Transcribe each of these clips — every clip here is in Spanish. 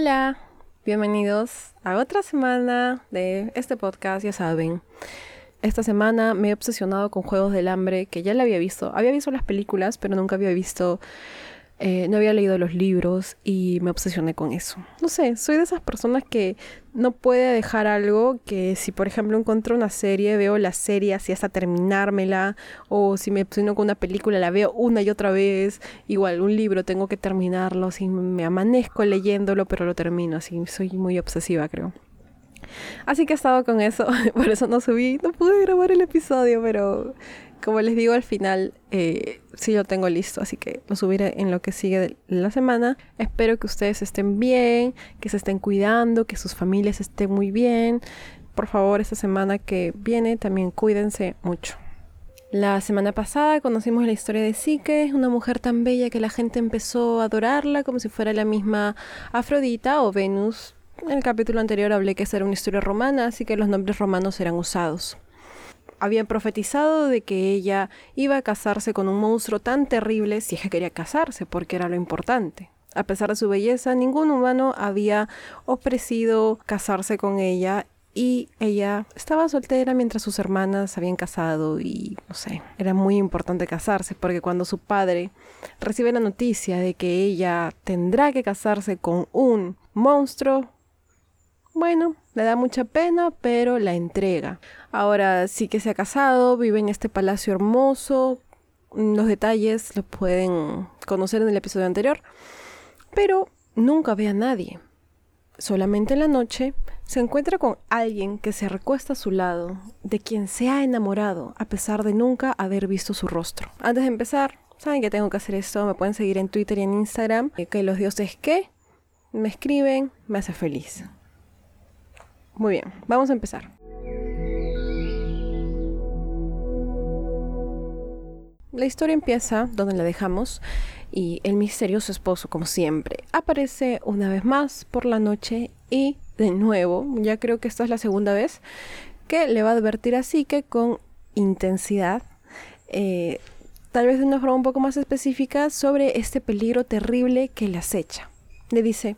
Hola, bienvenidos a otra semana de este podcast, ya saben. Esta semana me he obsesionado con Juegos del Hambre, que ya la había visto. Había visto las películas, pero nunca había visto eh, no había leído los libros y me obsesioné con eso. No sé, soy de esas personas que no puede dejar algo que si por ejemplo encuentro una serie, veo la serie así hasta terminármela, o si me obsesiono con una película, la veo una y otra vez, igual un libro tengo que terminarlo, si me amanezco leyéndolo, pero lo termino, así soy muy obsesiva creo. Así que he estado con eso, por eso no subí, no pude grabar el episodio, pero como les digo al final, eh, sí lo tengo listo, así que lo subiré en lo que sigue de la semana. Espero que ustedes estén bien, que se estén cuidando, que sus familias estén muy bien. Por favor, esta semana que viene también cuídense mucho. La semana pasada conocimos la historia de Psique, una mujer tan bella que la gente empezó a adorarla como si fuera la misma Afrodita o Venus. En el capítulo anterior hablé que esa era una historia romana, así que los nombres romanos eran usados habían profetizado de que ella iba a casarse con un monstruo tan terrible si es que quería casarse, porque era lo importante. A pesar de su belleza, ningún humano había ofrecido casarse con ella y ella estaba soltera mientras sus hermanas habían casado y no sé, era muy importante casarse porque cuando su padre recibe la noticia de que ella tendrá que casarse con un monstruo, bueno, le da mucha pena, pero la entrega. Ahora sí que se ha casado, vive en este palacio hermoso. Los detalles los pueden conocer en el episodio anterior. Pero nunca ve a nadie. Solamente en la noche se encuentra con alguien que se recuesta a su lado, de quien se ha enamorado, a pesar de nunca haber visto su rostro. Antes de empezar, saben que tengo que hacer esto, me pueden seguir en Twitter y en Instagram, que los dioses que me escriben, me hace feliz. Muy bien, vamos a empezar. La historia empieza donde la dejamos y el misterioso esposo, como siempre, aparece una vez más por la noche y de nuevo, ya creo que esta es la segunda vez, que le va a advertir así que con intensidad, eh, tal vez de una forma un poco más específica, sobre este peligro terrible que le acecha. Le dice,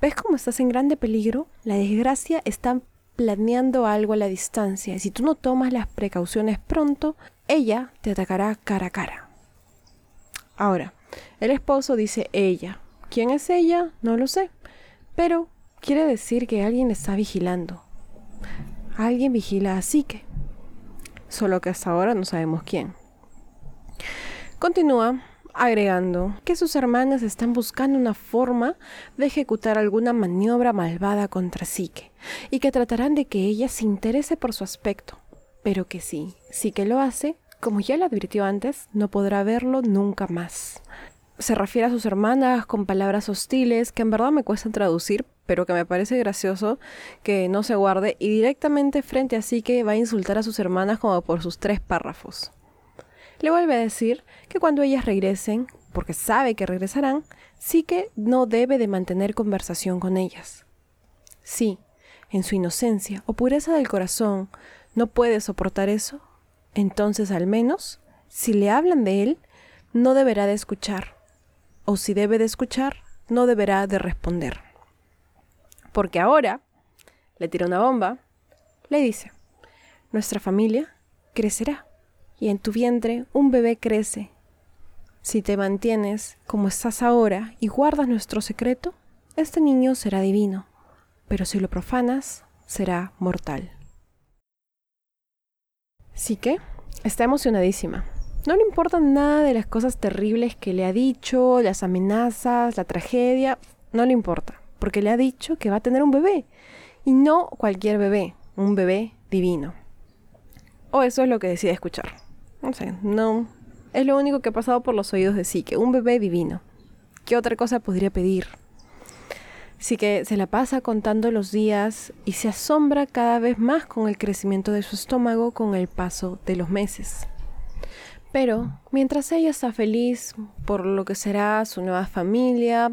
¿ves cómo estás en grande peligro? La desgracia está planeando algo a la distancia y si tú no tomas las precauciones pronto, ella te atacará cara a cara. Ahora, el esposo dice ella. ¿Quién es ella? No lo sé. Pero quiere decir que alguien está vigilando. Alguien vigila a Psique. Solo que hasta ahora no sabemos quién. Continúa agregando que sus hermanas están buscando una forma de ejecutar alguna maniobra malvada contra Psique y que tratarán de que ella se interese por su aspecto, pero que sí, sí que lo hace, como ya le advirtió antes, no podrá verlo nunca más. Se refiere a sus hermanas con palabras hostiles que en verdad me cuesta traducir, pero que me parece gracioso que no se guarde y directamente frente a Psique va a insultar a sus hermanas como por sus tres párrafos. Le vuelve a decir que cuando ellas regresen, porque sabe que regresarán, sí que no debe de mantener conversación con ellas. Si, en su inocencia o pureza del corazón, no puede soportar eso, entonces al menos, si le hablan de él, no deberá de escuchar, o si debe de escuchar, no deberá de responder. Porque ahora, le tira una bomba, le dice, nuestra familia crecerá y en tu vientre un bebé crece. Si te mantienes como estás ahora y guardas nuestro secreto, este niño será divino, pero si lo profanas, será mortal. Sí que está emocionadísima. No le importan nada de las cosas terribles que le ha dicho, las amenazas, la tragedia, no le importa, porque le ha dicho que va a tener un bebé, y no cualquier bebé, un bebé divino. O eso es lo que decide escuchar. No sé, no. Es lo único que ha pasado por los oídos de Psique. Un bebé divino. ¿Qué otra cosa podría pedir? Sí que se la pasa contando los días y se asombra cada vez más con el crecimiento de su estómago con el paso de los meses. Pero mientras ella está feliz por lo que será su nueva familia,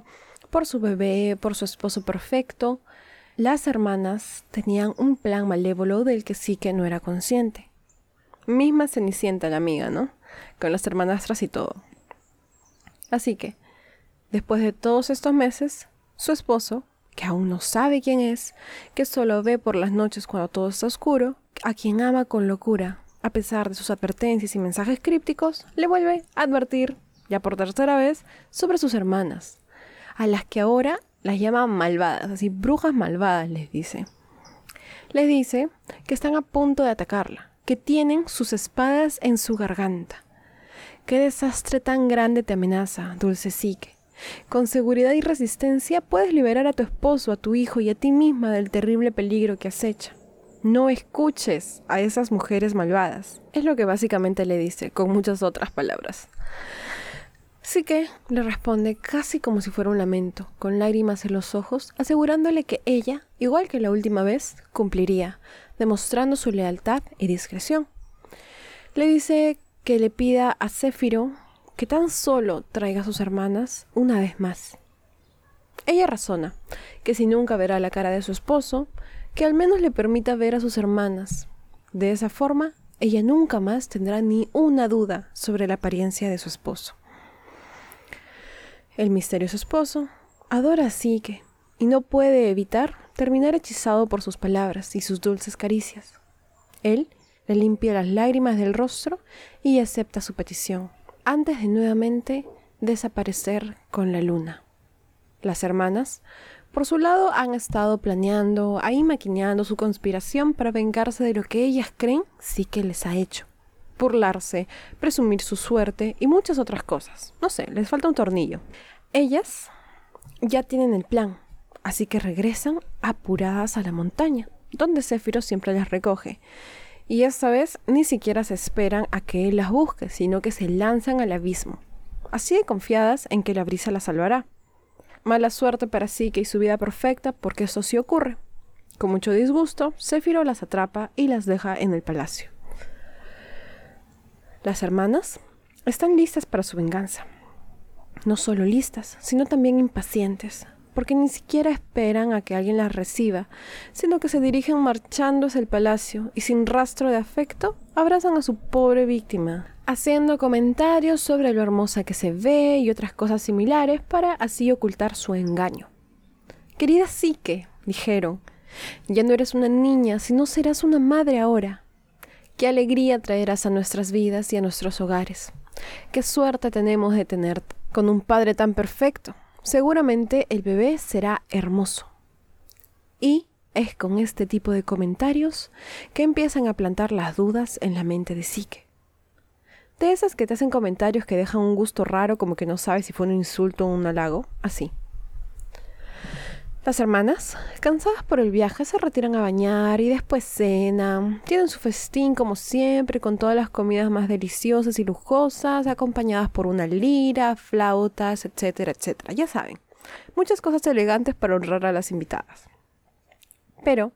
por su bebé, por su esposo perfecto, las hermanas tenían un plan malévolo del que sí que no era consciente. Misma Cenicienta la amiga, ¿no? Con las hermanastras y todo. Así que, después de todos estos meses, su esposo, que aún no sabe quién es, que solo ve por las noches cuando todo está oscuro, a quien ama con locura, a pesar de sus advertencias y mensajes crípticos, le vuelve a advertir, ya por tercera vez, sobre sus hermanas, a las que ahora las llama malvadas, así brujas malvadas les dice. Les dice que están a punto de atacarla, que tienen sus espadas en su garganta. Qué desastre tan grande te amenaza, dulce psique. Con seguridad y resistencia puedes liberar a tu esposo, a tu hijo y a ti misma del terrible peligro que acecha. No escuches a esas mujeres malvadas. Es lo que básicamente le dice, con muchas otras palabras. Así que le responde casi como si fuera un lamento, con lágrimas en los ojos, asegurándole que ella, igual que la última vez, cumpliría, demostrando su lealtad y discreción. Le dice que le pida a Céfiro que tan solo traiga a sus hermanas una vez más. Ella razona que si nunca verá la cara de su esposo, que al menos le permita ver a sus hermanas. De esa forma, ella nunca más tendrá ni una duda sobre la apariencia de su esposo. El misterioso esposo adora a Sique y no puede evitar terminar hechizado por sus palabras y sus dulces caricias. Él le limpia las lágrimas del rostro y acepta su petición antes de nuevamente desaparecer con la luna. Las hermanas, por su lado, han estado planeando, ahí maquineando su conspiración para vengarse de lo que ellas creen sí que les ha hecho. Burlarse, presumir su suerte y muchas otras cosas. No sé, les falta un tornillo. Ellas ya tienen el plan, así que regresan apuradas a la montaña, donde Céfiro siempre las recoge y esta vez ni siquiera se esperan a que él las busque, sino que se lanzan al abismo, así de confiadas en que la brisa las salvará. Mala suerte para Sique y su vida perfecta, porque eso sí ocurre. Con mucho disgusto, Céfiro las atrapa y las deja en el palacio. Las hermanas están listas para su venganza. No solo listas, sino también impacientes, porque ni siquiera esperan a que alguien las reciba, sino que se dirigen marchando hacia el palacio y sin rastro de afecto abrazan a su pobre víctima, haciendo comentarios sobre lo hermosa que se ve y otras cosas similares para así ocultar su engaño. Querida Psique, dijeron, ya no eres una niña, sino serás una madre ahora. Qué alegría traerás a nuestras vidas y a nuestros hogares. Qué suerte tenemos de tenerte con un padre tan perfecto seguramente el bebé será hermoso. Y es con este tipo de comentarios que empiezan a plantar las dudas en la mente de Psique. De esas que te hacen comentarios que dejan un gusto raro como que no sabes si fue un insulto o un halago, así. Las hermanas, cansadas por el viaje, se retiran a bañar y después cenan. Tienen su festín como siempre, con todas las comidas más deliciosas y lujosas, acompañadas por una lira, flautas, etcétera, etcétera. Ya saben, muchas cosas elegantes para honrar a las invitadas. Pero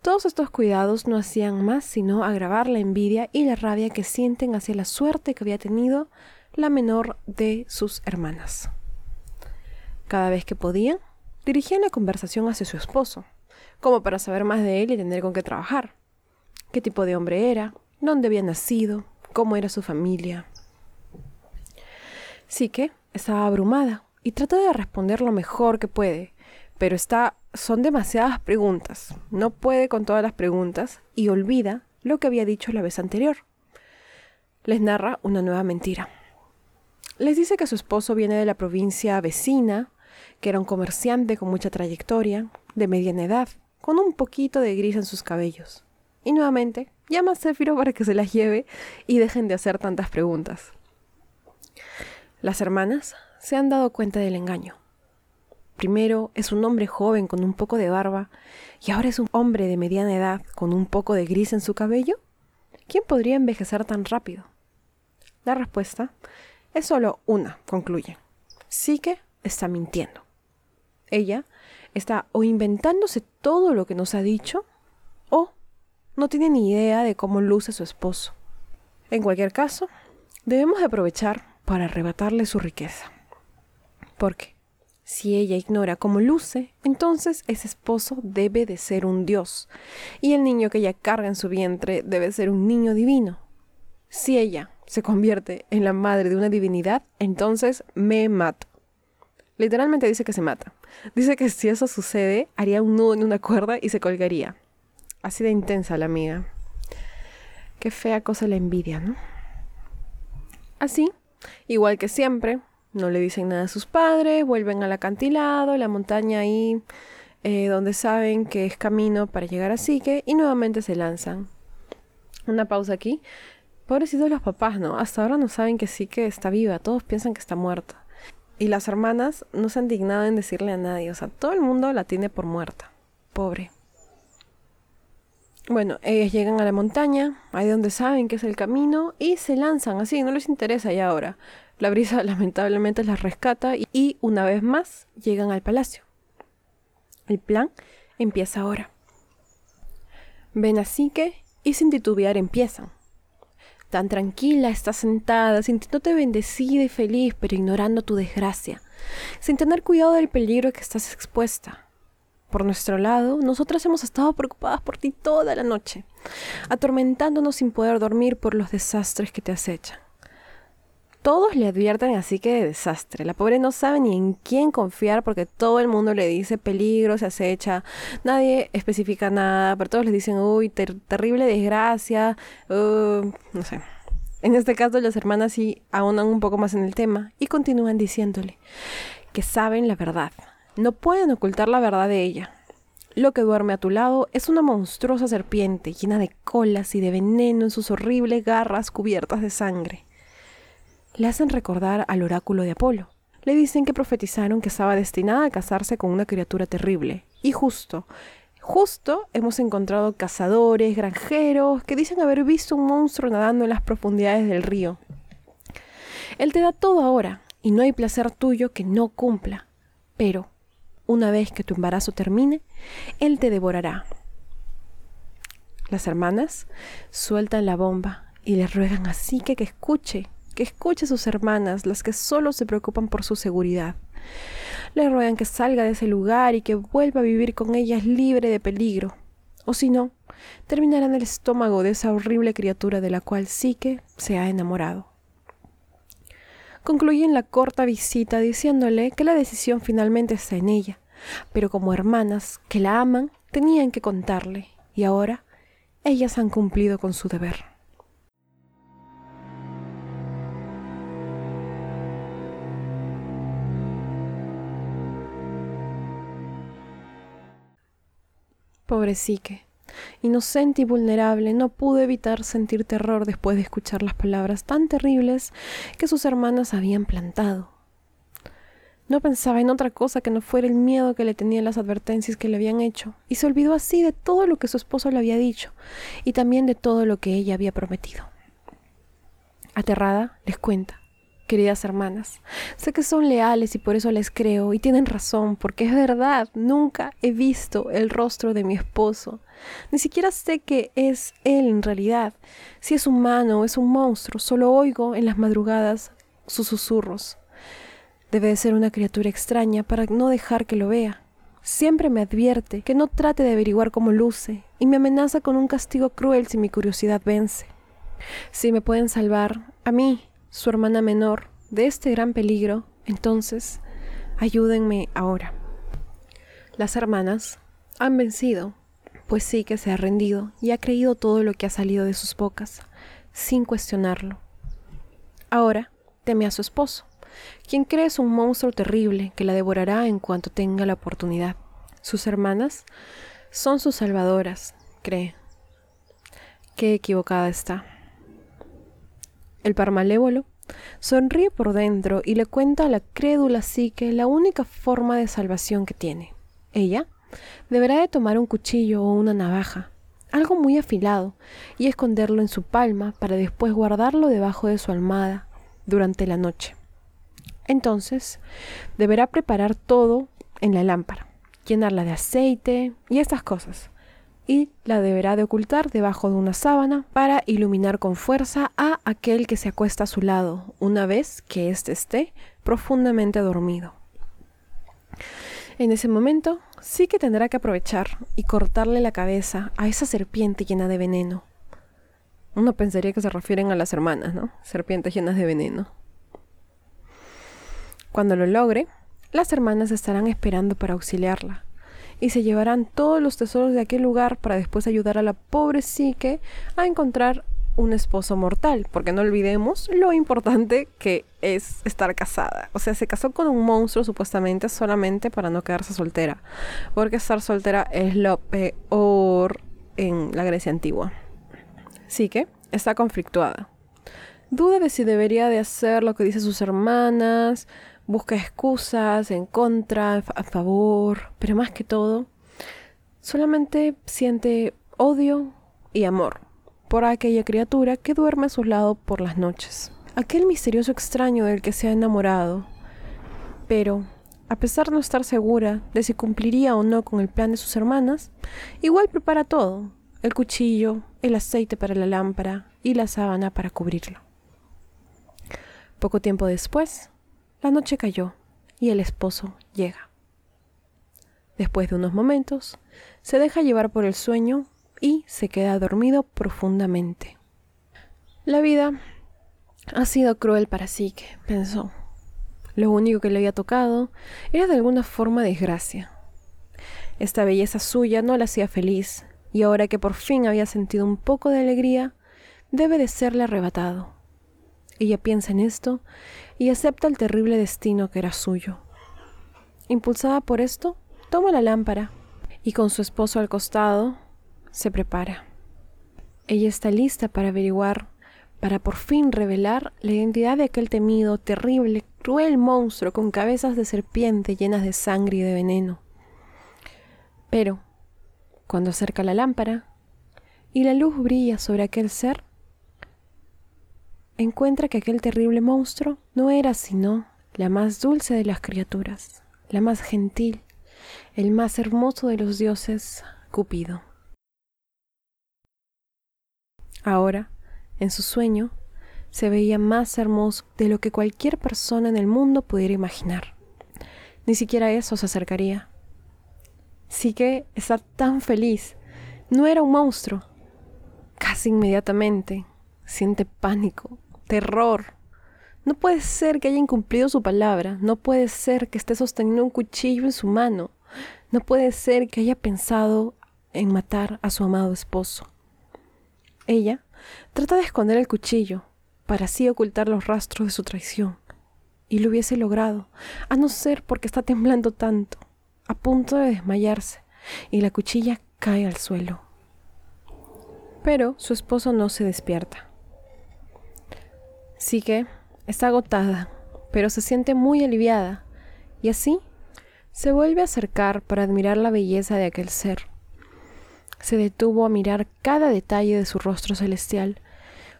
todos estos cuidados no hacían más sino agravar la envidia y la rabia que sienten hacia la suerte que había tenido la menor de sus hermanas. Cada vez que podían, dirigían la conversación hacia su esposo, como para saber más de él y tener con qué trabajar. Qué tipo de hombre era, dónde había nacido, cómo era su familia. Sí que estaba abrumada y trata de responder lo mejor que puede, pero está son demasiadas preguntas. No puede con todas las preguntas y olvida lo que había dicho la vez anterior. Les narra una nueva mentira. Les dice que su esposo viene de la provincia vecina que era un comerciante con mucha trayectoria, de mediana edad, con un poquito de gris en sus cabellos. Y nuevamente, llama a Céfiro para que se las lleve y dejen de hacer tantas preguntas. Las hermanas se han dado cuenta del engaño. Primero es un hombre joven con un poco de barba y ahora es un hombre de mediana edad con un poco de gris en su cabello. ¿Quién podría envejecer tan rápido? La respuesta es solo una, concluye. Sí que está mintiendo. Ella está o inventándose todo lo que nos ha dicho o no tiene ni idea de cómo luce su esposo. En cualquier caso, debemos aprovechar para arrebatarle su riqueza. Porque si ella ignora cómo luce, entonces ese esposo debe de ser un dios, y el niño que ella carga en su vientre debe ser un niño divino. Si ella se convierte en la madre de una divinidad, entonces me mato. Literalmente dice que se mata. Dice que si eso sucede, haría un nudo en una cuerda y se colgaría. Así de intensa la amiga. Qué fea cosa la envidia, ¿no? Así, igual que siempre, no le dicen nada a sus padres, vuelven al acantilado, la montaña ahí eh, donde saben que es camino para llegar a Sique y nuevamente se lanzan. Una pausa aquí. Pobrecitos los papás, ¿no? Hasta ahora no saben que Sique está viva, todos piensan que está muerta. Y las hermanas no se han dignado en decirle a nadie, o sea, todo el mundo la tiene por muerta. Pobre. Bueno, ellas llegan a la montaña, ahí donde saben que es el camino, y se lanzan así, no les interesa ya ahora. La brisa lamentablemente las rescata y una vez más llegan al palacio. El plan empieza ahora. Ven así que y sin titubear empiezan. Tan tranquila estás sentada, sintiéndote bendecida y feliz, pero ignorando tu desgracia, sin tener cuidado del peligro que estás expuesta. Por nuestro lado, nosotras hemos estado preocupadas por ti toda la noche, atormentándonos sin poder dormir por los desastres que te acechan. Todos le advierten así que de desastre. La pobre no sabe ni en quién confiar porque todo el mundo le dice peligro, se acecha. Nadie especifica nada, pero todos le dicen, uy, terrible desgracia. Uh, no sé. En este caso las hermanas sí ahonan un poco más en el tema y continúan diciéndole que saben la verdad. No pueden ocultar la verdad de ella. Lo que duerme a tu lado es una monstruosa serpiente llena de colas y de veneno en sus horribles garras cubiertas de sangre le hacen recordar al oráculo de Apolo. Le dicen que profetizaron que estaba destinada a casarse con una criatura terrible. Y justo, justo hemos encontrado cazadores, granjeros, que dicen haber visto un monstruo nadando en las profundidades del río. Él te da todo ahora, y no hay placer tuyo que no cumpla. Pero, una vez que tu embarazo termine, Él te devorará. Las hermanas sueltan la bomba y le ruegan así que que escuche que escuche a sus hermanas, las que solo se preocupan por su seguridad. Le ruegan que salga de ese lugar y que vuelva a vivir con ellas libre de peligro. O si no, terminará en el estómago de esa horrible criatura de la cual Psique se ha enamorado. Concluyen la corta visita diciéndole que la decisión finalmente está en ella, pero como hermanas que la aman, tenían que contarle, y ahora ellas han cumplido con su deber. Pobre Psique. Inocente y vulnerable, no pudo evitar sentir terror después de escuchar las palabras tan terribles que sus hermanas habían plantado. No pensaba en otra cosa que no fuera el miedo que le tenían las advertencias que le habían hecho, y se olvidó así de todo lo que su esposo le había dicho, y también de todo lo que ella había prometido. Aterrada, les cuenta queridas hermanas. Sé que son leales y por eso les creo y tienen razón, porque es verdad, nunca he visto el rostro de mi esposo. Ni siquiera sé que es él en realidad. Si es humano o es un monstruo, solo oigo en las madrugadas sus susurros. Debe de ser una criatura extraña para no dejar que lo vea. Siempre me advierte que no trate de averiguar cómo luce y me amenaza con un castigo cruel si mi curiosidad vence. Si me pueden salvar, a mí, su hermana menor, de este gran peligro, entonces ayúdenme ahora. Las hermanas han vencido, pues sí que se ha rendido y ha creído todo lo que ha salido de sus bocas, sin cuestionarlo. Ahora teme a su esposo, quien cree es un monstruo terrible que la devorará en cuanto tenga la oportunidad. Sus hermanas son sus salvadoras, cree. Qué equivocada está. El par malévolo sonríe por dentro y le cuenta a la crédula psique la única forma de salvación que tiene. Ella deberá de tomar un cuchillo o una navaja, algo muy afilado, y esconderlo en su palma para después guardarlo debajo de su almohada durante la noche. Entonces, deberá preparar todo en la lámpara, llenarla de aceite y estas cosas y la deberá de ocultar debajo de una sábana para iluminar con fuerza a aquel que se acuesta a su lado, una vez que éste esté profundamente dormido. En ese momento sí que tendrá que aprovechar y cortarle la cabeza a esa serpiente llena de veneno. Uno pensaría que se refieren a las hermanas, ¿no? Serpientes llenas de veneno. Cuando lo logre, las hermanas estarán esperando para auxiliarla y se llevarán todos los tesoros de aquel lugar para después ayudar a la pobre psique a encontrar un esposo mortal, porque no olvidemos lo importante que es estar casada. O sea, se casó con un monstruo supuestamente solamente para no quedarse soltera, porque estar soltera es lo peor en la Grecia antigua. Así que está conflictuada. Duda de si debería de hacer lo que dicen sus hermanas, busca excusas en contra, a favor, pero más que todo, solamente siente odio y amor por aquella criatura que duerme a su lado por las noches. Aquel misterioso extraño del que se ha enamorado. Pero, a pesar de no estar segura de si cumpliría o no con el plan de sus hermanas, igual prepara todo, el cuchillo, el aceite para la lámpara y la sábana para cubrirlo. Poco tiempo después, la noche cayó y el esposo llega. Después de unos momentos, se deja llevar por el sueño y se queda dormido profundamente. La vida ha sido cruel para Sique, pensó. Lo único que le había tocado era de alguna forma desgracia. Esta belleza suya no la hacía feliz, y ahora que por fin había sentido un poco de alegría, debe de serle arrebatado. Ella piensa en esto y acepta el terrible destino que era suyo. Impulsada por esto, toma la lámpara y con su esposo al costado se prepara. Ella está lista para averiguar, para por fin revelar la identidad de aquel temido, terrible, cruel monstruo con cabezas de serpiente llenas de sangre y de veneno. Pero, cuando acerca la lámpara y la luz brilla sobre aquel ser, encuentra que aquel terrible monstruo no era sino la más dulce de las criaturas, la más gentil, el más hermoso de los dioses, Cupido. Ahora, en su sueño, se veía más hermoso de lo que cualquier persona en el mundo pudiera imaginar. Ni siquiera eso se acercaría. Sí que está tan feliz. No era un monstruo. Casi inmediatamente siente pánico, terror. No puede ser que haya incumplido su palabra, no puede ser que esté sosteniendo un cuchillo en su mano, no puede ser que haya pensado en matar a su amado esposo. Ella trata de esconder el cuchillo para así ocultar los rastros de su traición, y lo hubiese logrado, a no ser porque está temblando tanto, a punto de desmayarse, y la cuchilla cae al suelo. Pero su esposo no se despierta. Sí que está agotada, pero se siente muy aliviada, y así se vuelve a acercar para admirar la belleza de aquel ser. Se detuvo a mirar cada detalle de su rostro celestial,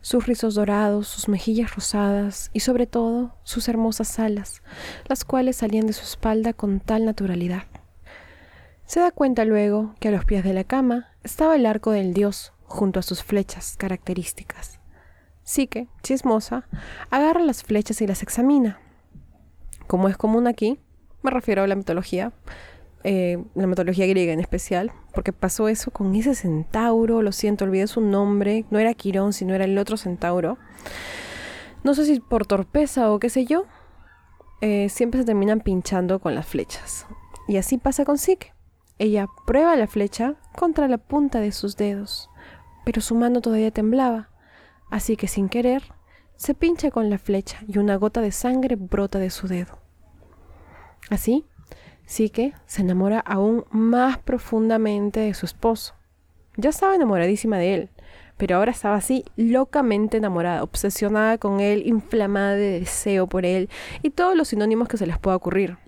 sus rizos dorados, sus mejillas rosadas y sobre todo sus hermosas alas, las cuales salían de su espalda con tal naturalidad. Se da cuenta luego que a los pies de la cama estaba el arco del dios junto a sus flechas características. Que, chismosa, agarra las flechas y las examina. Como es común aquí, me refiero a la mitología, eh, la mitología griega en especial, porque pasó eso con ese centauro, lo siento, olvidé su nombre, no era Quirón, sino era el otro centauro. No sé si por torpeza o qué sé yo, eh, siempre se terminan pinchando con las flechas. Y así pasa con Sique. Ella prueba la flecha contra la punta de sus dedos, pero su mano todavía temblaba, así que sin querer se pincha con la flecha y una gota de sangre brota de su dedo. Así, que se enamora aún más profundamente de su esposo. Ya estaba enamoradísima de él, pero ahora estaba así locamente enamorada, obsesionada con él, inflamada de deseo por él y todos los sinónimos que se les pueda ocurrir.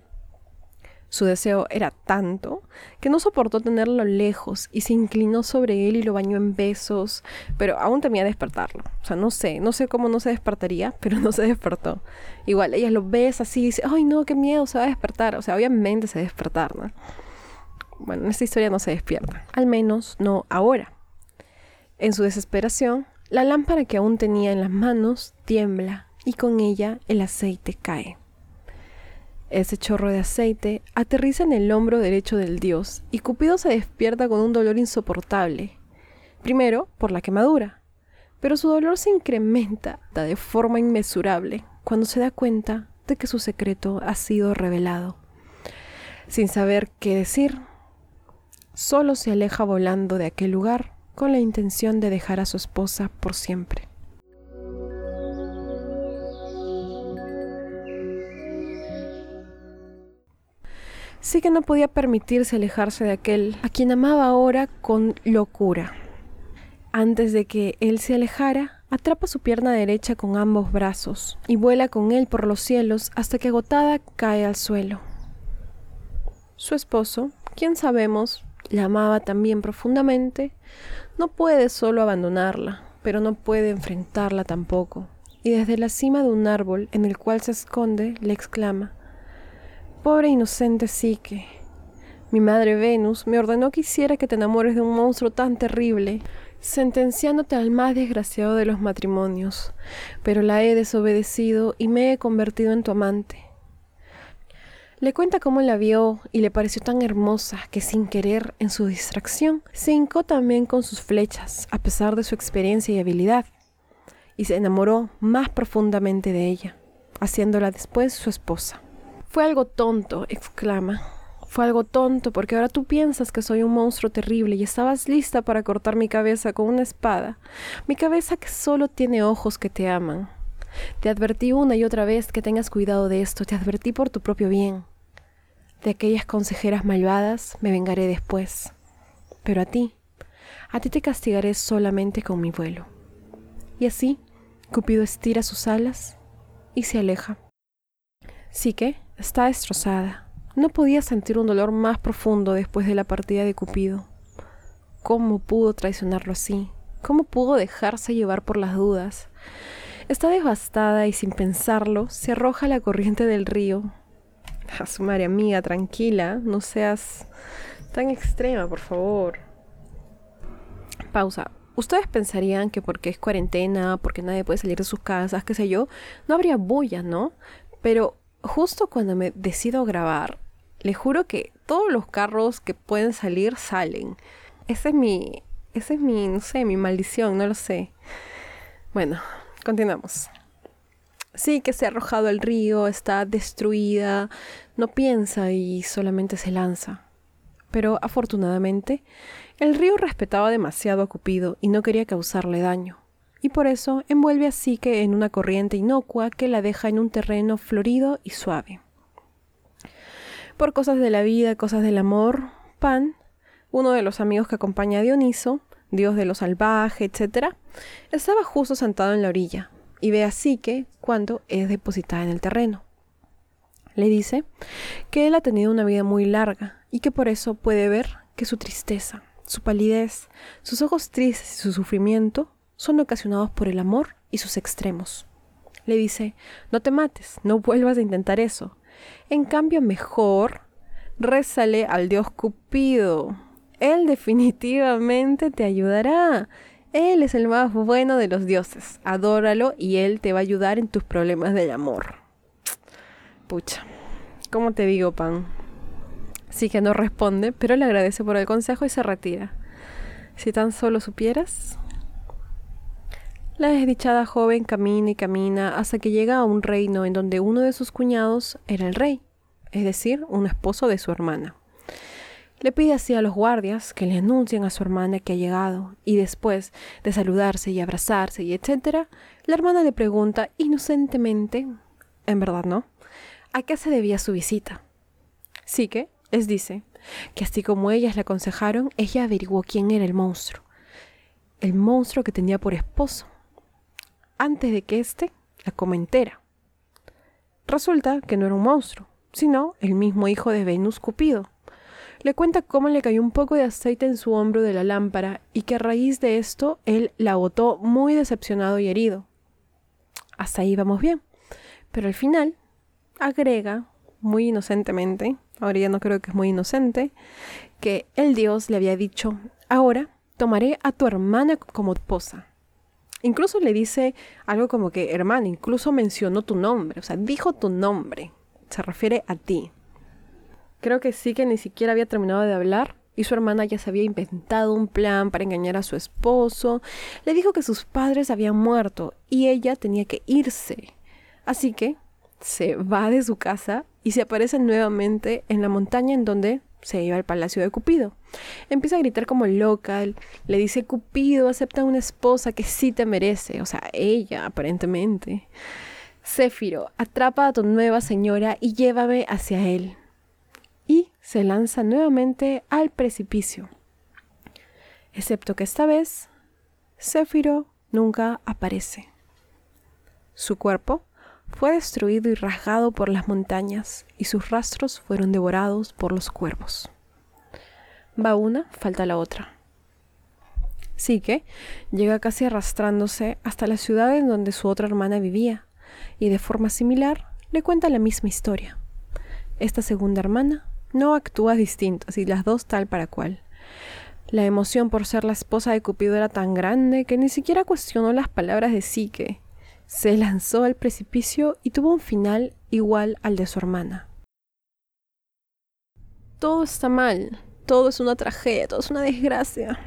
Su deseo era tanto que no soportó tenerlo lejos y se inclinó sobre él y lo bañó en besos, pero aún temía despertarlo. O sea, no sé, no sé cómo no se despertaría, pero no se despertó. Igual, ella lo besa así y dice, ay no, qué miedo, se va a despertar. O sea, obviamente se va despertar, ¿no? Bueno, en esta historia no se despierta. Al menos no ahora. En su desesperación, la lámpara que aún tenía en las manos tiembla y con ella el aceite cae. Ese chorro de aceite aterriza en el hombro derecho del dios y Cupido se despierta con un dolor insoportable. Primero, por la quemadura, pero su dolor se incrementa de forma inmesurable cuando se da cuenta de que su secreto ha sido revelado. Sin saber qué decir, solo se aleja volando de aquel lugar con la intención de dejar a su esposa por siempre. Sí que no podía permitirse alejarse de aquel a quien amaba ahora con locura. Antes de que él se alejara, atrapa su pierna derecha con ambos brazos y vuela con él por los cielos hasta que agotada cae al suelo. Su esposo, quien sabemos la amaba también profundamente, no puede solo abandonarla, pero no puede enfrentarla tampoco, y desde la cima de un árbol en el cual se esconde le exclama Pobre inocente psique. Mi madre Venus me ordenó que hiciera que te enamores de un monstruo tan terrible, sentenciándote al más desgraciado de los matrimonios, pero la he desobedecido y me he convertido en tu amante. Le cuenta cómo la vio y le pareció tan hermosa que sin querer, en su distracción, se hincó también con sus flechas, a pesar de su experiencia y habilidad, y se enamoró más profundamente de ella, haciéndola después su esposa. Fue algo tonto, exclama. Fue algo tonto porque ahora tú piensas que soy un monstruo terrible y estabas lista para cortar mi cabeza con una espada. Mi cabeza que solo tiene ojos que te aman. Te advertí una y otra vez que tengas cuidado de esto, te advertí por tu propio bien. De aquellas consejeras malvadas me vengaré después. Pero a ti, a ti te castigaré solamente con mi vuelo. Y así, Cupido estira sus alas y se aleja. Sí que está destrozada. No podía sentir un dolor más profundo después de la partida de Cupido. ¿Cómo pudo traicionarlo así? ¿Cómo pudo dejarse llevar por las dudas? Está devastada y sin pensarlo se arroja a la corriente del río. A su madre amiga, tranquila, no seas tan extrema, por favor. Pausa. Ustedes pensarían que porque es cuarentena, porque nadie puede salir de sus casas, qué sé yo, no habría bulla, ¿no? Pero justo cuando me decido grabar, le juro que todos los carros que pueden salir salen. Ese es mi, es mi, no sé, mi maldición, no lo sé. Bueno, continuamos. Sí, que se ha arrojado al río, está destruida, no piensa y solamente se lanza. Pero afortunadamente, el río respetaba demasiado a Cupido y no quería causarle daño y por eso envuelve a Psique en una corriente inocua que la deja en un terreno florido y suave. Por cosas de la vida, cosas del amor, Pan, uno de los amigos que acompaña a Dioniso, dios de lo salvaje, etc., estaba justo sentado en la orilla y ve a Psique cuando es depositada en el terreno. Le dice que él ha tenido una vida muy larga y que por eso puede ver que su tristeza, su palidez, sus ojos tristes y su sufrimiento son ocasionados por el amor y sus extremos. Le dice, no te mates, no vuelvas a intentar eso. En cambio, mejor, rézale al dios Cupido. Él definitivamente te ayudará. Él es el más bueno de los dioses. Adóralo y él te va a ayudar en tus problemas del amor. Pucha, ¿cómo te digo, Pan? Sí que no responde, pero le agradece por el consejo y se retira. Si tan solo supieras, la desdichada joven camina y camina hasta que llega a un reino en donde uno de sus cuñados era el rey, es decir, un esposo de su hermana. Le pide así a los guardias que le anuncien a su hermana que ha llegado, y después de saludarse y abrazarse y etcétera, la hermana le pregunta inocentemente, en verdad no, a qué se debía su visita. Sí que les dice que así como ellas le aconsejaron, ella averiguó quién era el monstruo, el monstruo que tenía por esposo, antes de que éste la coma entera. Resulta que no era un monstruo, sino el mismo hijo de Venus Cupido. Le cuenta cómo le cayó un poco de aceite en su hombro de la lámpara y que a raíz de esto él la botó muy decepcionado y herido. Hasta ahí vamos bien. Pero al final agrega, muy inocentemente, ahora ya no creo que es muy inocente, que el dios le había dicho, ahora tomaré a tu hermana como esposa. Incluso le dice algo como que, hermano, incluso mencionó tu nombre, o sea, dijo tu nombre, se refiere a ti. Creo que sí que ni siquiera había terminado de hablar y su hermana ya se había inventado un plan para engañar a su esposo. Le dijo que sus padres habían muerto y ella tenía que irse. Así que se va de su casa y se aparece nuevamente en la montaña en donde se iba al palacio de Cupido. Empieza a gritar como loca, le dice Cupido, acepta una esposa que sí te merece, o sea, ella aparentemente. Céfiro, atrapa a tu nueva señora y llévame hacia él. Y se lanza nuevamente al precipicio. Excepto que esta vez, Céfiro nunca aparece. Su cuerpo fue destruido y rasgado por las montañas, y sus rastros fueron devorados por los cuervos. Va una, falta la otra. que llega casi arrastrándose hasta la ciudad en donde su otra hermana vivía, y de forma similar le cuenta la misma historia. Esta segunda hermana no actúa distinto, así las dos tal para cual. La emoción por ser la esposa de Cupido era tan grande que ni siquiera cuestionó las palabras de Psique, se lanzó al precipicio y tuvo un final igual al de su hermana. Todo está mal, todo es una tragedia, todo es una desgracia.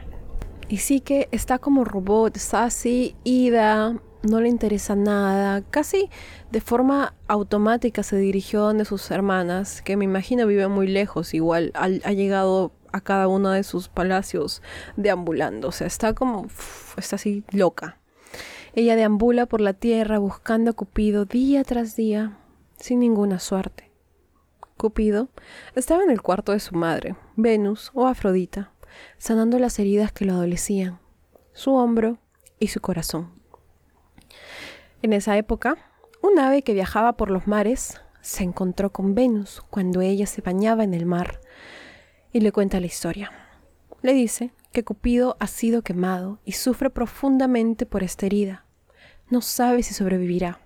Y sí que está como robot, está así, ida, no le interesa nada, casi de forma automática se dirigió donde sus hermanas, que me imagino viven muy lejos, igual ha, llegado a cada uno de sus palacios deambulando, o sea, está como, está así loca. Ella deambula por la tierra buscando a Cupido día tras día, sin ninguna suerte. Cupido estaba en el cuarto de su madre, Venus o Afrodita, sanando las heridas que lo adolecían, su hombro y su corazón. En esa época, un ave que viajaba por los mares se encontró con Venus cuando ella se bañaba en el mar y le cuenta la historia. Le dice que Cupido ha sido quemado y sufre profundamente por esta herida. No sabe si sobrevivirá.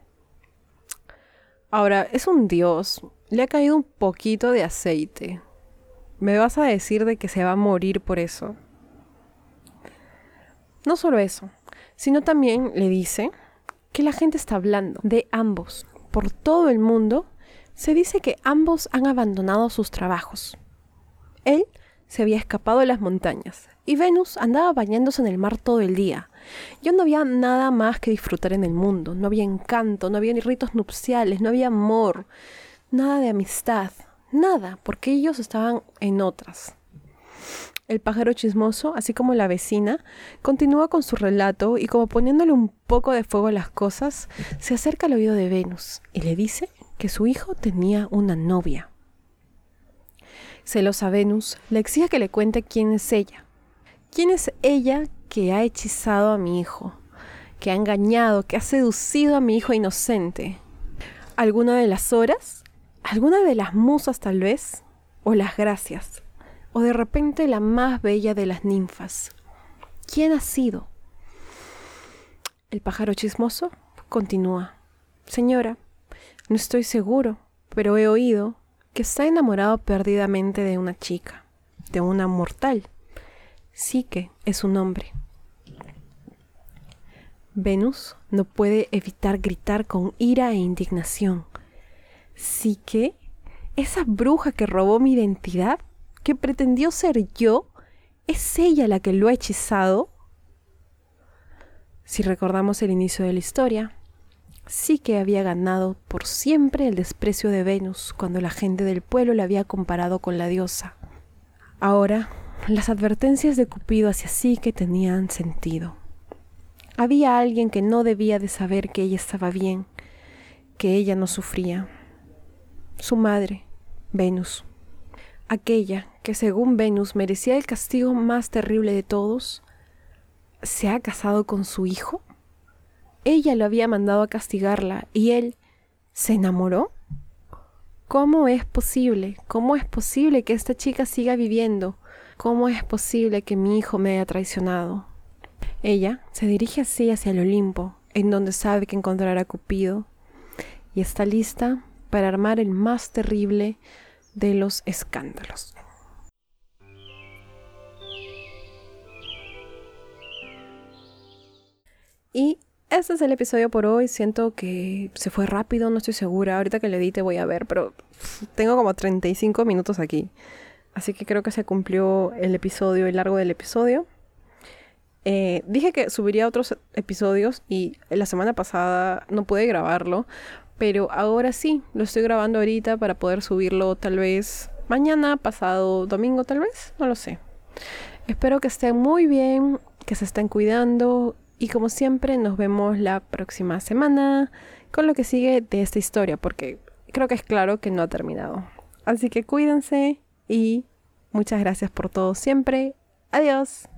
Ahora, es un dios. Le ha caído un poquito de aceite. ¿Me vas a decir de que se va a morir por eso? No solo eso, sino también le dice que la gente está hablando de ambos. Por todo el mundo se dice que ambos han abandonado sus trabajos. Él se había escapado de las montañas y Venus andaba bañándose en el mar todo el día. Yo no había nada más que disfrutar en el mundo, no había encanto, no había ni ritos nupciales, no había amor, nada de amistad, nada, porque ellos estaban en otras. El pájaro chismoso, así como la vecina, continúa con su relato y como poniéndole un poco de fuego a las cosas, se acerca al oído de Venus y le dice que su hijo tenía una novia. Celosa Venus le exige que le cuente quién es ella. ¿Quién es ella que ha hechizado a mi hijo? Que ha engañado, que ha seducido a mi hijo inocente. ¿Alguna de las horas? ¿Alguna de las musas tal vez? ¿O las gracias? ¿O de repente la más bella de las ninfas? ¿Quién ha sido? El pájaro chismoso continúa. Señora, no estoy seguro, pero he oído que está enamorado perdidamente de una chica, de una mortal. Sí que es un hombre. Venus no puede evitar gritar con ira e indignación. Sí que esa bruja que robó mi identidad, que pretendió ser yo, es ella la que lo ha hechizado. Si recordamos el inicio de la historia, sí que había ganado por siempre el desprecio de Venus cuando la gente del pueblo la había comparado con la diosa. Ahora, las advertencias de Cupido hacia sí que tenían sentido. Había alguien que no debía de saber que ella estaba bien, que ella no sufría. Su madre, Venus. Aquella que según Venus merecía el castigo más terrible de todos, ¿se ha casado con su hijo? Ella lo había mandado a castigarla y él se enamoró. ¿Cómo es posible? ¿Cómo es posible que esta chica siga viviendo? ¿Cómo es posible que mi hijo me haya traicionado? Ella se dirige así hacia el Olimpo, en donde sabe que encontrará a Cupido, y está lista para armar el más terrible de los escándalos. Y este es el episodio por hoy. Siento que se fue rápido, no estoy segura. Ahorita que le edite voy a ver, pero tengo como 35 minutos aquí. Así que creo que se cumplió el episodio, el largo del episodio. Eh, dije que subiría otros episodios y la semana pasada no pude grabarlo Pero ahora sí, lo estoy grabando ahorita para poder subirlo tal vez mañana, pasado domingo tal vez, no lo sé. Espero que estén muy bien, que se estén cuidando y como siempre nos vemos la próxima semana con lo que sigue de esta historia porque creo que es claro que no ha terminado. Así que cuídense y muchas gracias por todo siempre. Adiós.